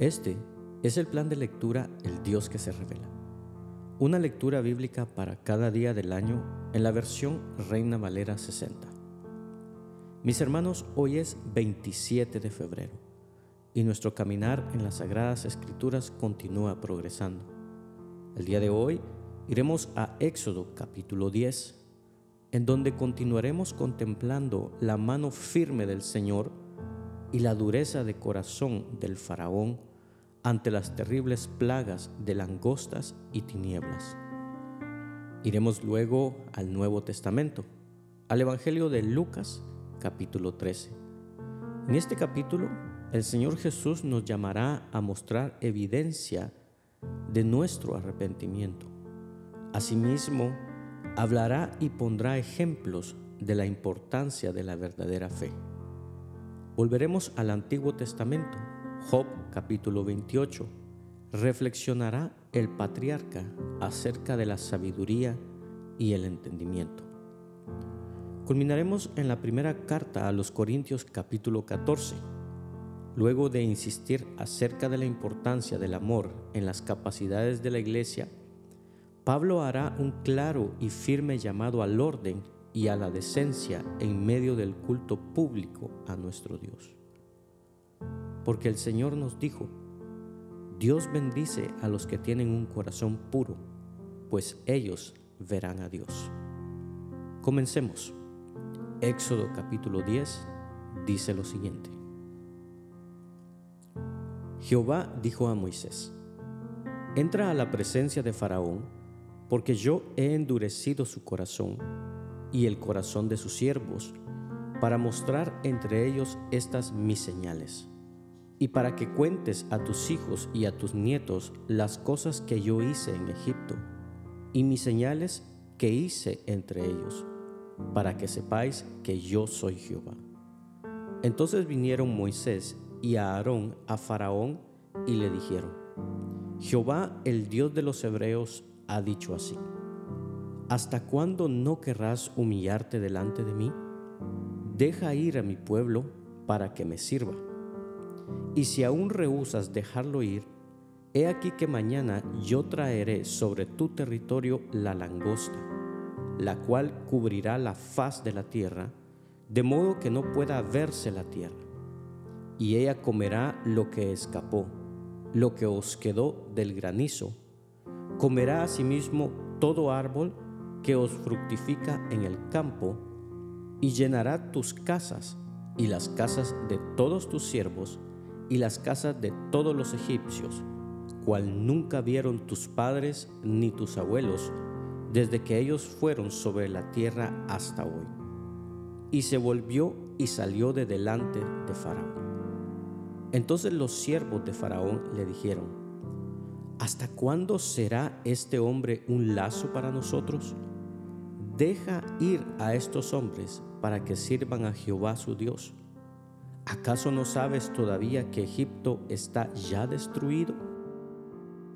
Este es el plan de lectura El Dios que se revela. Una lectura bíblica para cada día del año en la versión Reina Valera 60. Mis hermanos, hoy es 27 de febrero y nuestro caminar en las Sagradas Escrituras continúa progresando. El día de hoy iremos a Éxodo capítulo 10, en donde continuaremos contemplando la mano firme del Señor y la dureza de corazón del faraón ante las terribles plagas de langostas y tinieblas. Iremos luego al Nuevo Testamento, al Evangelio de Lucas capítulo 13. En este capítulo, el Señor Jesús nos llamará a mostrar evidencia de nuestro arrepentimiento. Asimismo, hablará y pondrá ejemplos de la importancia de la verdadera fe. Volveremos al Antiguo Testamento Job capítulo 28 reflexionará el patriarca acerca de la sabiduría y el entendimiento. Culminaremos en la primera carta a los Corintios capítulo 14. Luego de insistir acerca de la importancia del amor en las capacidades de la iglesia, Pablo hará un claro y firme llamado al orden y a la decencia en medio del culto público a nuestro Dios porque el Señor nos dijo, Dios bendice a los que tienen un corazón puro, pues ellos verán a Dios. Comencemos. Éxodo capítulo 10 dice lo siguiente. Jehová dijo a Moisés, entra a la presencia de Faraón, porque yo he endurecido su corazón y el corazón de sus siervos, para mostrar entre ellos estas mis señales y para que cuentes a tus hijos y a tus nietos las cosas que yo hice en Egipto y mis señales que hice entre ellos, para que sepáis que yo soy Jehová. Entonces vinieron Moisés y Aarón a Faraón y le dijeron, Jehová el Dios de los hebreos ha dicho así, ¿hasta cuándo no querrás humillarte delante de mí? Deja ir a mi pueblo para que me sirva y si aún rehusas dejarlo ir, he aquí que mañana yo traeré sobre tu territorio la langosta, la cual cubrirá la faz de la tierra, de modo que no pueda verse la tierra. Y ella comerá lo que escapó, lo que os quedó del granizo. Comerá asimismo todo árbol que os fructifica en el campo, y llenará tus casas y las casas de todos tus siervos, y las casas de todos los egipcios, cual nunca vieron tus padres ni tus abuelos, desde que ellos fueron sobre la tierra hasta hoy. Y se volvió y salió de delante de Faraón. Entonces los siervos de Faraón le dijeron, ¿hasta cuándo será este hombre un lazo para nosotros? Deja ir a estos hombres para que sirvan a Jehová su Dios ¿acaso no sabes todavía que Egipto está ya destruido?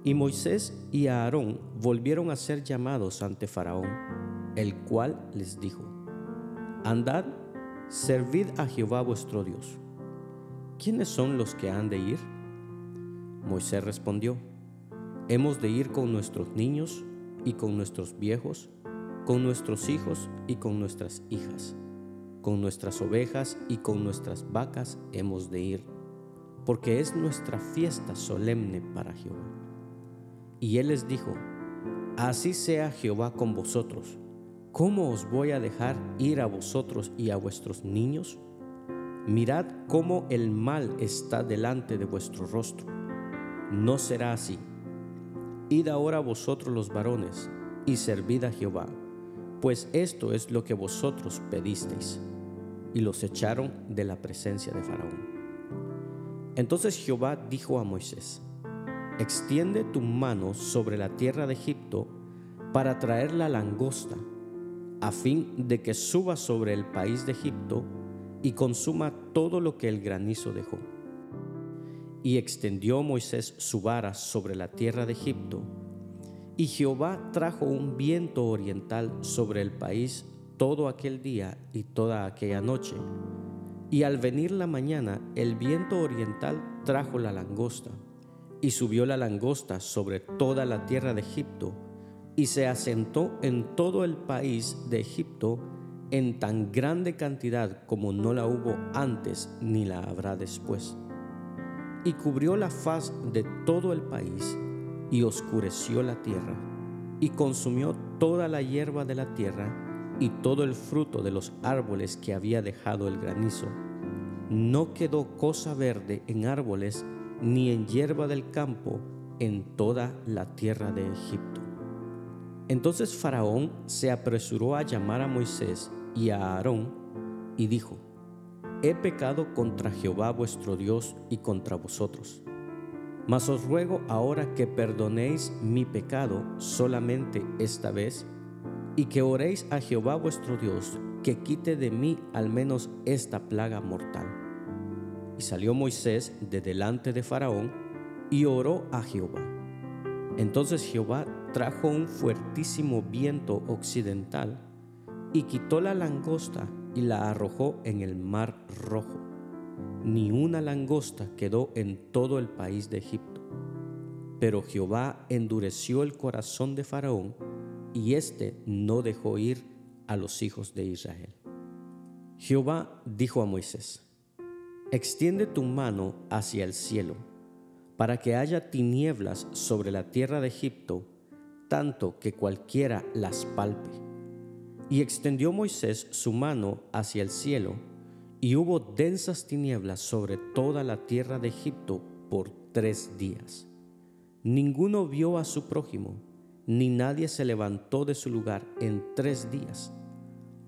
Y Moisés y Aarón volvieron a ser llamados ante Faraón, el cual les dijo, Andad, servid a Jehová vuestro Dios. ¿Quiénes son los que han de ir? Moisés respondió, Hemos de ir con nuestros niños y con nuestros viejos, con nuestros hijos y con nuestras hijas con nuestras ovejas y con nuestras vacas hemos de ir, porque es nuestra fiesta solemne para Jehová. Y él les dijo, Así sea Jehová con vosotros. ¿Cómo os voy a dejar ir a vosotros y a vuestros niños? Mirad cómo el mal está delante de vuestro rostro. No será así. Id ahora vosotros los varones y servid a Jehová, pues esto es lo que vosotros pedisteis y los echaron de la presencia de Faraón. Entonces Jehová dijo a Moisés, extiende tu mano sobre la tierra de Egipto para traer la langosta, a fin de que suba sobre el país de Egipto y consuma todo lo que el granizo dejó. Y extendió Moisés su vara sobre la tierra de Egipto, y Jehová trajo un viento oriental sobre el país todo aquel día y toda aquella noche. Y al venir la mañana, el viento oriental trajo la langosta, y subió la langosta sobre toda la tierra de Egipto, y se asentó en todo el país de Egipto en tan grande cantidad como no la hubo antes ni la habrá después. Y cubrió la faz de todo el país, y oscureció la tierra, y consumió toda la hierba de la tierra, y todo el fruto de los árboles que había dejado el granizo. No quedó cosa verde en árboles, ni en hierba del campo en toda la tierra de Egipto. Entonces Faraón se apresuró a llamar a Moisés y a Aarón y dijo, He pecado contra Jehová vuestro Dios y contra vosotros. Mas os ruego ahora que perdonéis mi pecado solamente esta vez y que oréis a Jehová vuestro Dios que quite de mí al menos esta plaga mortal. Y salió Moisés de delante de Faraón y oró a Jehová. Entonces Jehová trajo un fuertísimo viento occidental y quitó la langosta y la arrojó en el mar rojo. Ni una langosta quedó en todo el país de Egipto. Pero Jehová endureció el corazón de Faraón y éste no dejó ir a los hijos de Israel. Jehová dijo a Moisés, Extiende tu mano hacia el cielo, para que haya tinieblas sobre la tierra de Egipto, tanto que cualquiera las palpe. Y extendió Moisés su mano hacia el cielo, y hubo densas tinieblas sobre toda la tierra de Egipto por tres días. Ninguno vio a su prójimo, ni nadie se levantó de su lugar en tres días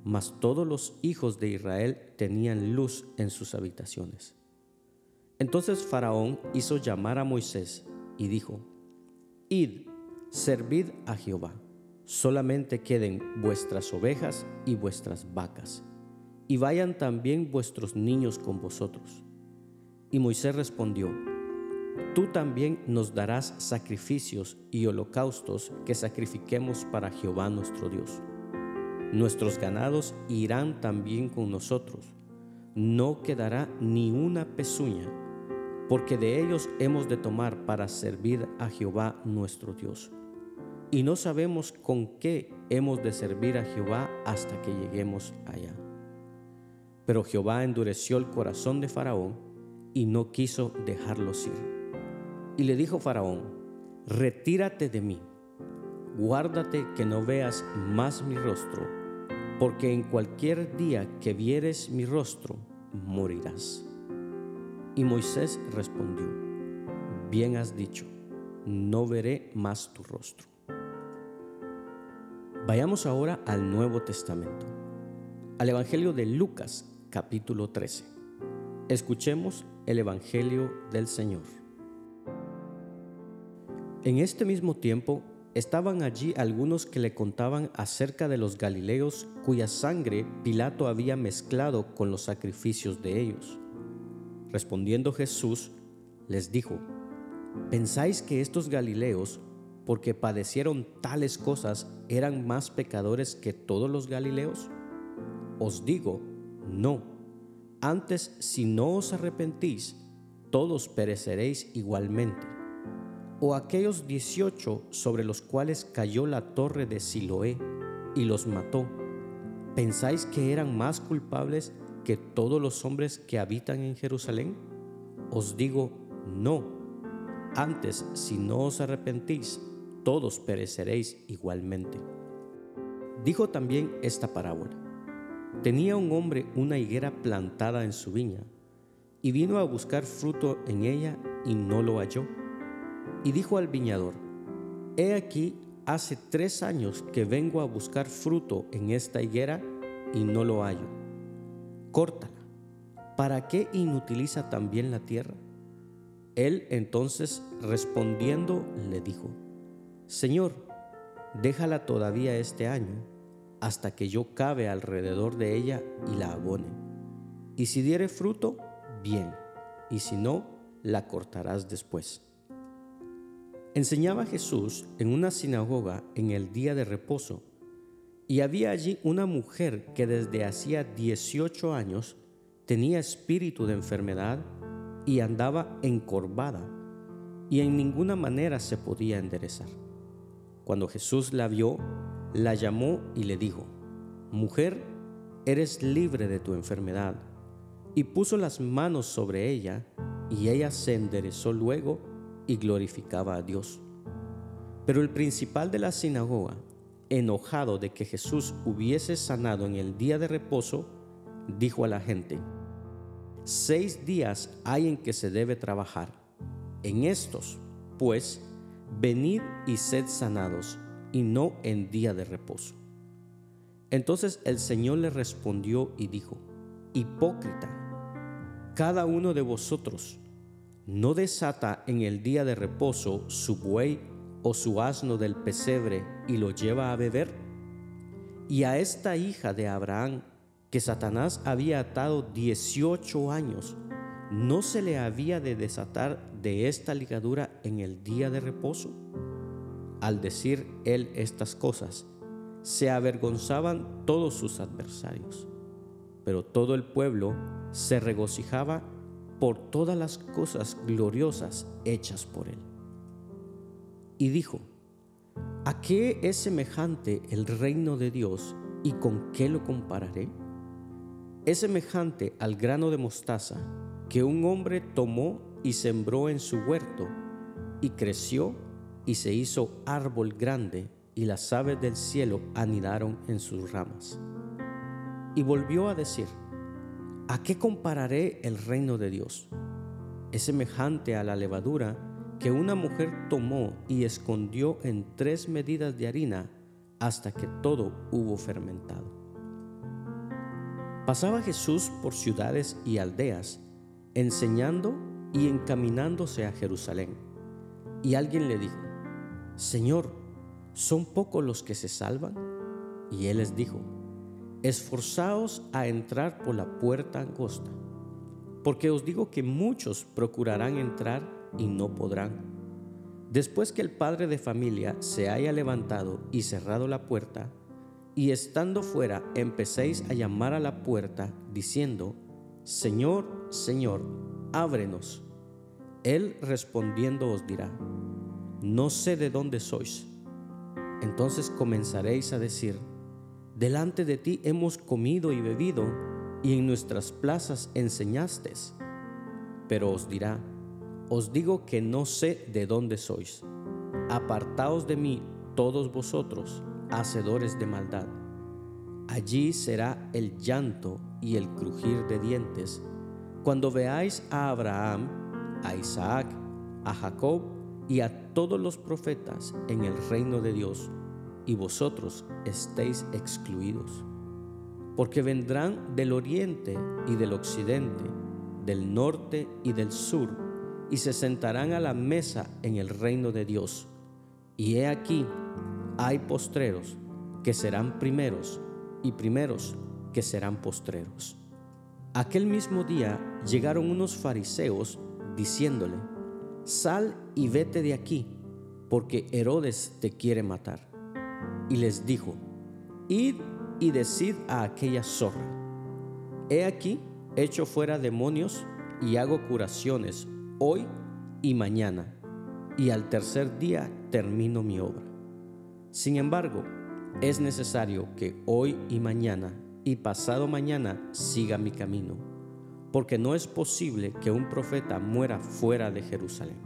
mas todos los hijos de Israel tenían luz en sus habitaciones. Entonces Faraón hizo llamar a Moisés y dijo, Id, servid a Jehová, solamente queden vuestras ovejas y vuestras vacas, y vayan también vuestros niños con vosotros. Y Moisés respondió, Tú también nos darás sacrificios y holocaustos que sacrifiquemos para Jehová nuestro Dios Nuestros ganados irán también con nosotros. No quedará ni una pezuña, porque de ellos hemos de tomar para servir a Jehová nuestro Dios. Y no sabemos con qué hemos de servir a Jehová hasta que lleguemos allá. Pero Jehová endureció el corazón de Faraón y no quiso dejarlos ir. Y le dijo Faraón, retírate de mí guárdate que no veas más mi rostro, porque en cualquier día que vieres mi rostro, morirás. Y Moisés respondió, bien has dicho, no veré más tu rostro. Vayamos ahora al Nuevo Testamento, al Evangelio de Lucas capítulo 13. Escuchemos el Evangelio del Señor. En este mismo tiempo estaban allí algunos que le contaban acerca de los Galileos cuya sangre Pilato había mezclado con los sacrificios de ellos. Respondiendo Jesús, les dijo, ¿pensáis que estos Galileos, porque padecieron tales cosas, eran más pecadores que todos los Galileos? Os digo, no. Antes, si no os arrepentís, todos pereceréis igualmente o aquellos dieciocho sobre los cuales cayó la torre de Siloé y los mató, ¿pensáis que eran más culpables que todos los hombres que habitan en Jerusalén? Os digo, no. Antes, si no os arrepentís, todos pereceréis igualmente. Dijo también esta parábola. Tenía un hombre una higuera plantada en su viña, y vino a buscar fruto en ella y no lo halló y dijo al viñador, He aquí, hace tres años que vengo a buscar fruto en esta higuera y no lo hallo. Córtala. ¿Para qué inutiliza también la tierra? Él entonces respondiendo le dijo, Señor, déjala todavía este año hasta que yo cabe alrededor de ella y la abone. Y si diere fruto, bien, y si no, la cortarás después. Enseñaba Jesús en una sinagoga en el día de reposo, y había allí una mujer que desde hacía 18 años tenía espíritu de enfermedad y andaba encorvada, y en ninguna manera se podía enderezar. Cuando Jesús la vio, la llamó y le dijo, Mujer, eres libre de tu enfermedad. Y puso las manos sobre ella, y ella se enderezó luego y glorificaba a Dios. Pero el principal de la sinagoga, enojado de que Jesús hubiese sanado en el día de reposo, dijo a la gente, Seis días hay en que se debe trabajar. En estos, pues, venid y sed sanados, y no en día de reposo. Entonces el Señor le respondió y dijo, Hipócrita, cada uno de vosotros no desata en el día de reposo su buey o su asno del pesebre y lo lleva a beber? Y a esta hija de Abraham, que Satanás había atado 18 años, ¿no se le había de desatar de esta ligadura en el día de reposo? Al decir él estas cosas, se avergonzaban todos sus adversarios, pero todo el pueblo se regocijaba por todas las cosas gloriosas hechas por él. Y dijo, ¿a qué es semejante el reino de Dios y con qué lo compararé? Es semejante al grano de mostaza que un hombre tomó y sembró en su huerto, y creció y se hizo árbol grande, y las aves del cielo anidaron en sus ramas. Y volvió a decir, ¿A qué compararé el reino de Dios? Es semejante a la levadura que una mujer tomó y escondió en tres medidas de harina hasta que todo hubo fermentado. Pasaba Jesús por ciudades y aldeas, enseñando y encaminándose a Jerusalén. Y alguien le dijo, Señor, ¿son pocos los que se salvan? Y él les dijo, esforzaos a entrar por la puerta angosta, porque os digo que muchos procurarán entrar y no podrán. Después que el padre de familia se haya levantado y cerrado la puerta, y estando fuera empecéis a llamar a la puerta, diciendo, Señor, Señor, ábrenos. Él respondiendo os dirá, no sé de dónde sois. Entonces comenzaréis a decir, Delante de ti hemos comido y bebido, y en nuestras plazas enseñaste. Pero os dirá, os digo que no sé de dónde sois. Apartaos de mí todos vosotros, hacedores de maldad. Allí será el llanto y el crujir de dientes, cuando veáis a Abraham, a Isaac, a Jacob y a todos los profetas en el reino de Dios y vosotros estéis excluidos. Porque vendrán del oriente y del occidente, del norte y del sur, y se sentarán a la mesa en el reino de Dios. Y he aquí, hay postreros que serán primeros, y primeros que serán postreros. Aquel mismo día llegaron unos fariseos diciéndole, Sal y vete de aquí, porque Herodes te quiere matar y les dijo, Id y decid a aquella zorra, he aquí echo fuera demonios y hago curaciones hoy y mañana, y al tercer día termino mi obra. Sin embargo, es necesario que hoy y mañana y pasado mañana siga mi camino, porque no es posible que un profeta muera fuera de Jerusalén.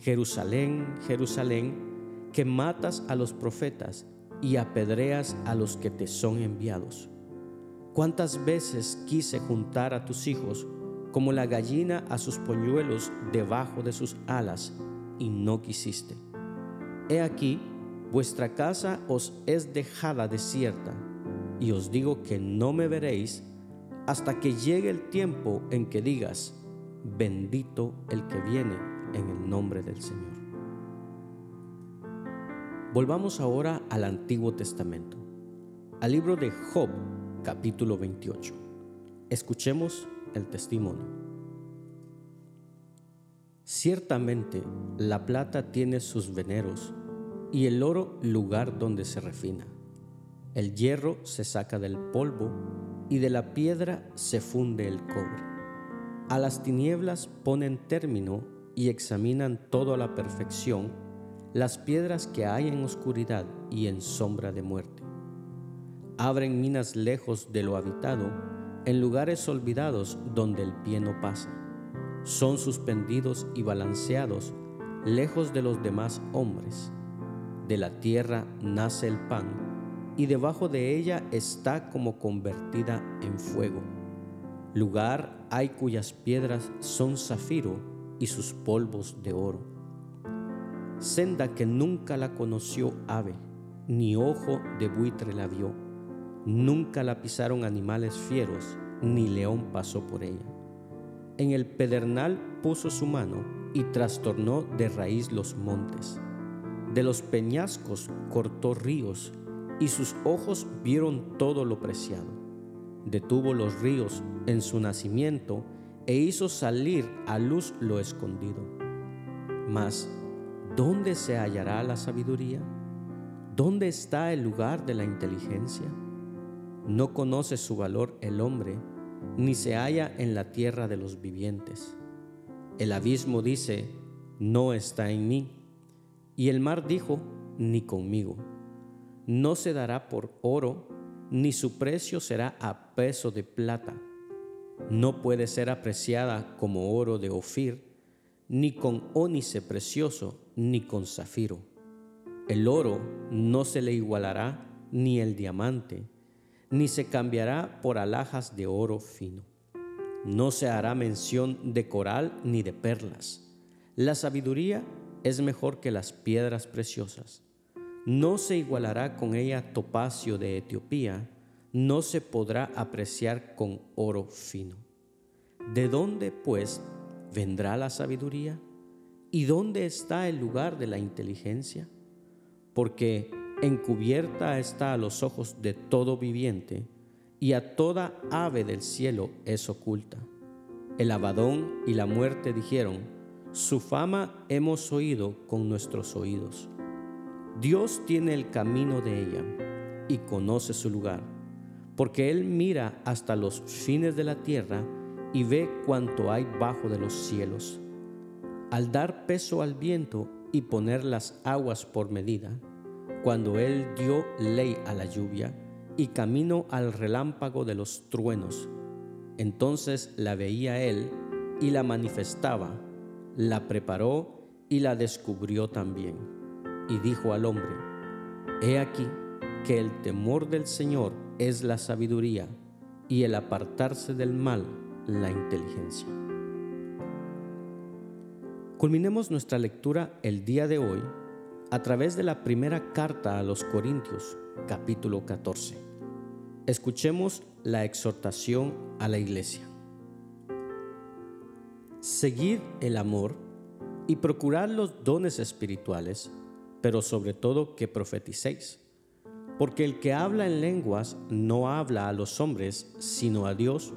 Jerusalén, Jerusalén, que matas a los profetas y apedreas a los que te son enviados. ¿Cuántas veces quise juntar a tus hijos como la gallina a sus polluelos debajo de sus alas y no quisiste? He aquí, vuestra casa os es dejada desierta y os digo que no me veréis hasta que llegue el tiempo en que digas, bendito el que viene en el nombre del Señor. Volvamos ahora al Antiguo Testamento, al libro de Job, capítulo 28. Escuchemos el testimonio. Ciertamente la plata tiene sus veneros y el oro lugar donde se refina. El hierro se saca del polvo y de la piedra se funde el cobre. A las tinieblas ponen término y examinan todo a la perfección las piedras que hay en oscuridad y en sombra de muerte. Abren minas lejos de lo habitado, en lugares olvidados donde el pie no pasa. Son suspendidos y balanceados lejos de los demás hombres. De la tierra nace el pan, y debajo de ella está como convertida en fuego. Lugar hay cuyas piedras son zafiro y sus polvos de oro. Senda que nunca la conoció ave, ni ojo de buitre la vio. Nunca la pisaron animales fieros, ni león pasó por ella. En el pedernal puso su mano y trastornó de raíz los montes. De los peñascos cortó ríos, y sus ojos vieron todo lo preciado. Detuvo los ríos en su nacimiento, e hizo salir a luz lo escondido. Mas, ¿dónde se hallará la sabiduría? ¿Dónde está el lugar de la inteligencia? No conoce su valor el hombre, ni se halla en la tierra de los vivientes. El abismo dice, no está en mí. Y el mar dijo, ni conmigo. No se dará por oro, ni su precio será a peso de plata no puede ser apreciada como oro de Ofir, ni con ónice precioso, ni con zafiro. El oro no se le igualará, ni el diamante, ni se cambiará por alhajas de oro fino. No se hará mención de coral ni de perlas. La sabiduría es mejor que las piedras preciosas. No se igualará con ella topacio de Etiopía, no se podrá apreciar con oro fino. ¿De dónde, pues, vendrá la sabiduría? ¿Y dónde está el lugar de la inteligencia? Porque encubierta está a los ojos de todo viviente, y a toda ave del cielo es oculta. El abadón y la muerte dijeron, su fama hemos oído con nuestros oídos. Dios tiene el camino de ella y conoce su lugar porque Él mira hasta los fines de la tierra y ve cuanto hay bajo de los cielos. Al dar peso al viento y poner las aguas por medida, cuando Él dio ley a la lluvia y camino al relámpago de los truenos, entonces la veía Él y la manifestaba, la preparó y la descubrió también. Y dijo al hombre, He aquí que el temor del Señor es la sabiduría y el apartarse del mal la inteligencia. Culminemos nuestra lectura el día de hoy a través de la primera carta a los Corintios, capítulo 14. Escuchemos la exhortación a la iglesia. Seguir el amor y procurar los dones espirituales, pero sobre todo que profeticéis porque el que habla en lenguas no habla a los hombres, sino a Dios,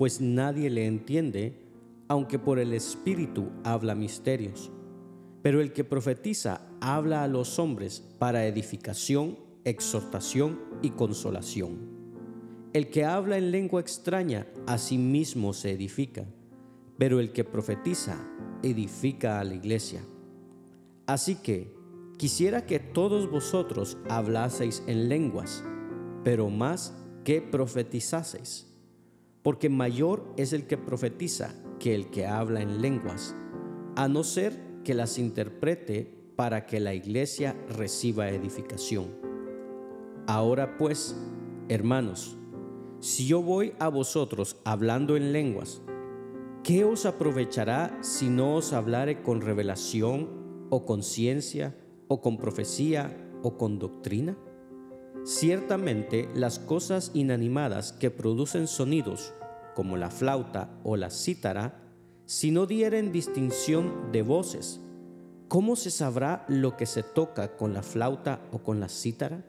pues nadie le entiende, aunque por el Espíritu habla misterios. Pero el que profetiza habla a los hombres para edificación, exhortación y consolación. El que habla en lengua extraña a sí mismo se edifica, pero el que profetiza edifica a la iglesia. Así que, Quisiera que todos vosotros hablaseis en lenguas, pero más que profetizaseis, porque mayor es el que profetiza que el que habla en lenguas, a no ser que las interprete para que la iglesia reciba edificación. Ahora pues, hermanos, si yo voy a vosotros hablando en lenguas, ¿qué os aprovechará si no os hablare con revelación o con ciencia o con profecía o con doctrina? Ciertamente las cosas inanimadas que producen sonidos, como la flauta o la cítara, si no dieren distinción de voces, ¿cómo se sabrá lo que se toca con la flauta o con la cítara?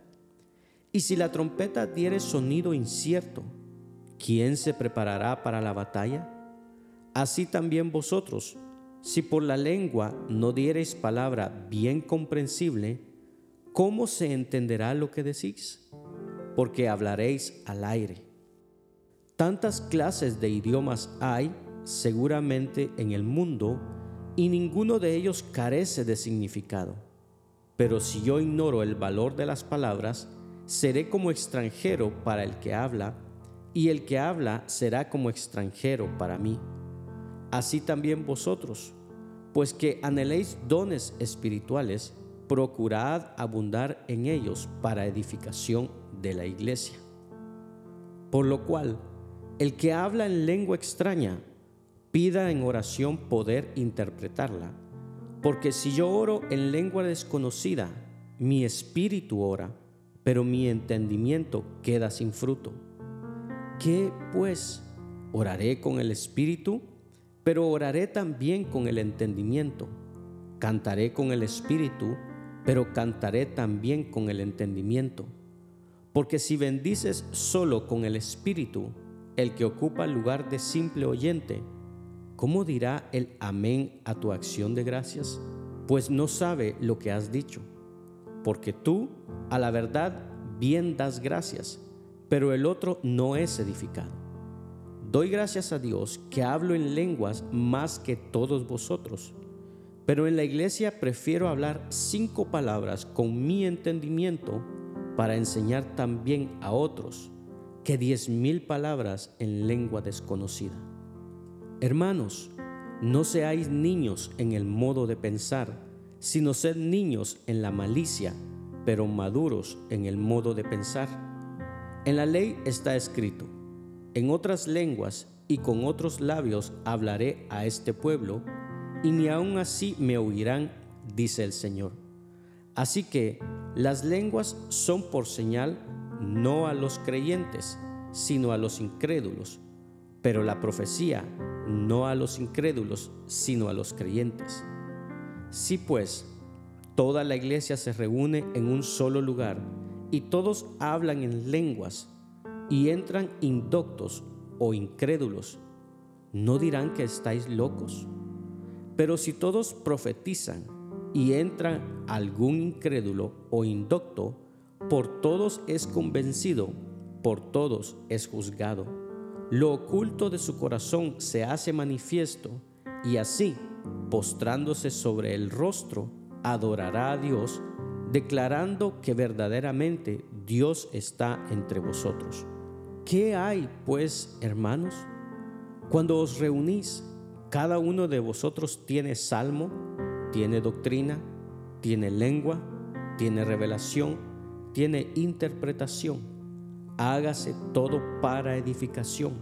Y si la trompeta diere sonido incierto, ¿quién se preparará para la batalla? Así también vosotros, si por la lengua no diereis palabra bien comprensible, ¿cómo se entenderá lo que decís? Porque hablaréis al aire. Tantas clases de idiomas hay seguramente en el mundo y ninguno de ellos carece de significado. Pero si yo ignoro el valor de las palabras, seré como extranjero para el que habla, y el que habla será como extranjero para mí. Así también vosotros, pues que anheléis dones espirituales, procurad abundar en ellos para edificación de la iglesia. Por lo cual, el que habla en lengua extraña, pida en oración poder interpretarla, porque si yo oro en lengua desconocida, mi espíritu ora, pero mi entendimiento queda sin fruto. ¿Qué pues? Oraré con el espíritu, pero oraré también con el entendimiento. Cantaré con el espíritu, pero cantaré también con el entendimiento. Porque si bendices solo con el espíritu, el que ocupa el lugar de simple oyente, ¿cómo dirá el amén a tu acción de gracias? Pues no sabe lo que has dicho, porque tú, a la verdad, bien das gracias, pero el otro no es edificado. Doy gracias a Dios que hablo en lenguas más que todos vosotros, pero en la iglesia prefiero hablar cinco palabras con mi entendimiento para enseñar también a otros que diez mil palabras en lengua desconocida. Hermanos, no seáis niños en el modo de pensar, sino sed niños en la malicia, pero maduros en el modo de pensar. En la ley está escrito, en otras lenguas y con otros labios hablaré a este pueblo, y ni aun así me oirán, dice el Señor. Así que las lenguas son por señal no a los creyentes, sino a los incrédulos, pero la profecía no a los incrédulos, sino a los creyentes. Si pues toda la iglesia se reúne en un solo lugar y todos hablan en lenguas y entran indoctos o incrédulos, ¿no dirán que estáis locos? Pero si todos profetizan y entran algún incrédulo o indocto, por todos es convencido, por todos es juzgado lo oculto de su corazón se hace manifiesto y así, postrándose sobre el rostro, adorará a Dios, declarando que verdaderamente Dios está entre vosotros. ¿Qué hay, pues, hermanos? Cuando os reunís, cada uno de vosotros tiene salmo, tiene doctrina, tiene lengua, tiene revelación, tiene interpretación hágase todo para edificación.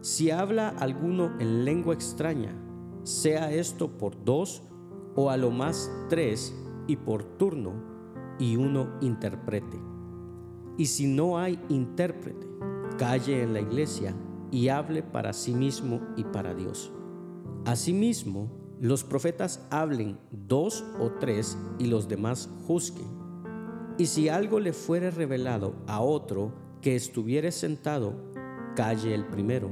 Si habla alguno en lengua extraña, sea esto por dos o a lo más tres y por turno, y uno interprete. Y si no hay intérprete, calle en la iglesia y hable para sí mismo y para Dios. Asimismo, los profetas hablen dos o tres y los demás juzguen. Y si algo le fuere revelado a otro, que estuviere sentado, calle el primero,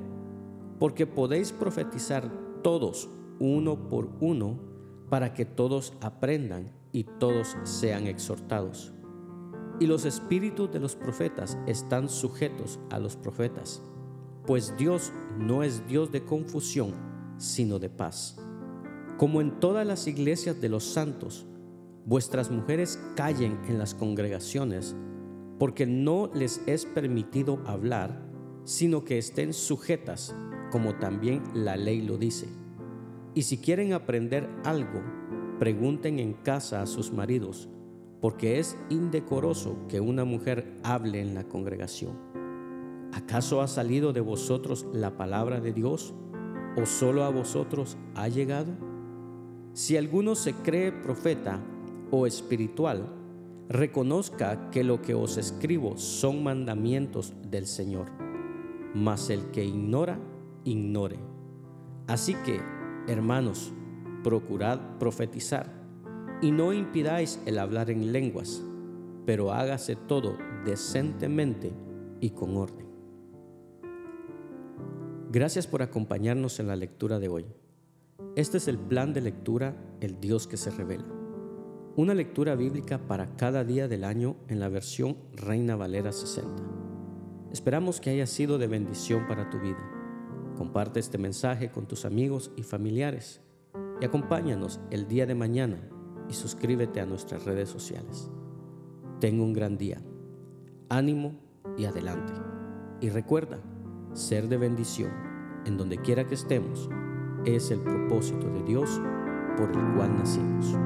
porque podéis profetizar todos uno por uno, para que todos aprendan y todos sean exhortados. Y los espíritus de los profetas están sujetos a los profetas, pues Dios no es Dios de confusión, sino de paz. Como en todas las iglesias de los santos, vuestras mujeres callen en las congregaciones, porque no les es permitido hablar, sino que estén sujetas, como también la ley lo dice. Y si quieren aprender algo, pregunten en casa a sus maridos, porque es indecoroso que una mujer hable en la congregación. ¿Acaso ha salido de vosotros la palabra de Dios o solo a vosotros ha llegado? Si alguno se cree profeta o espiritual, reconozca que lo que os escribo son mandamientos del Señor, mas el que ignora, ignore. Así que, hermanos, procurad profetizar y no impidáis el hablar en lenguas, pero hágase todo decentemente y con orden. Gracias por acompañarnos en la lectura de hoy. Este es el plan de lectura, el Dios que se revela. Una lectura bíblica para cada día del año en la versión Reina Valera 60. Esperamos que haya sido de bendición para tu vida. Comparte este mensaje con tus amigos y familiares. y acompáñanos el día de mañana y suscríbete a nuestras redes sociales. Tengo un gran día. Ánimo y adelante. Y recuerda, ser de bendición en donde quiera que estemos es el propósito de Dios por el cual nacimos.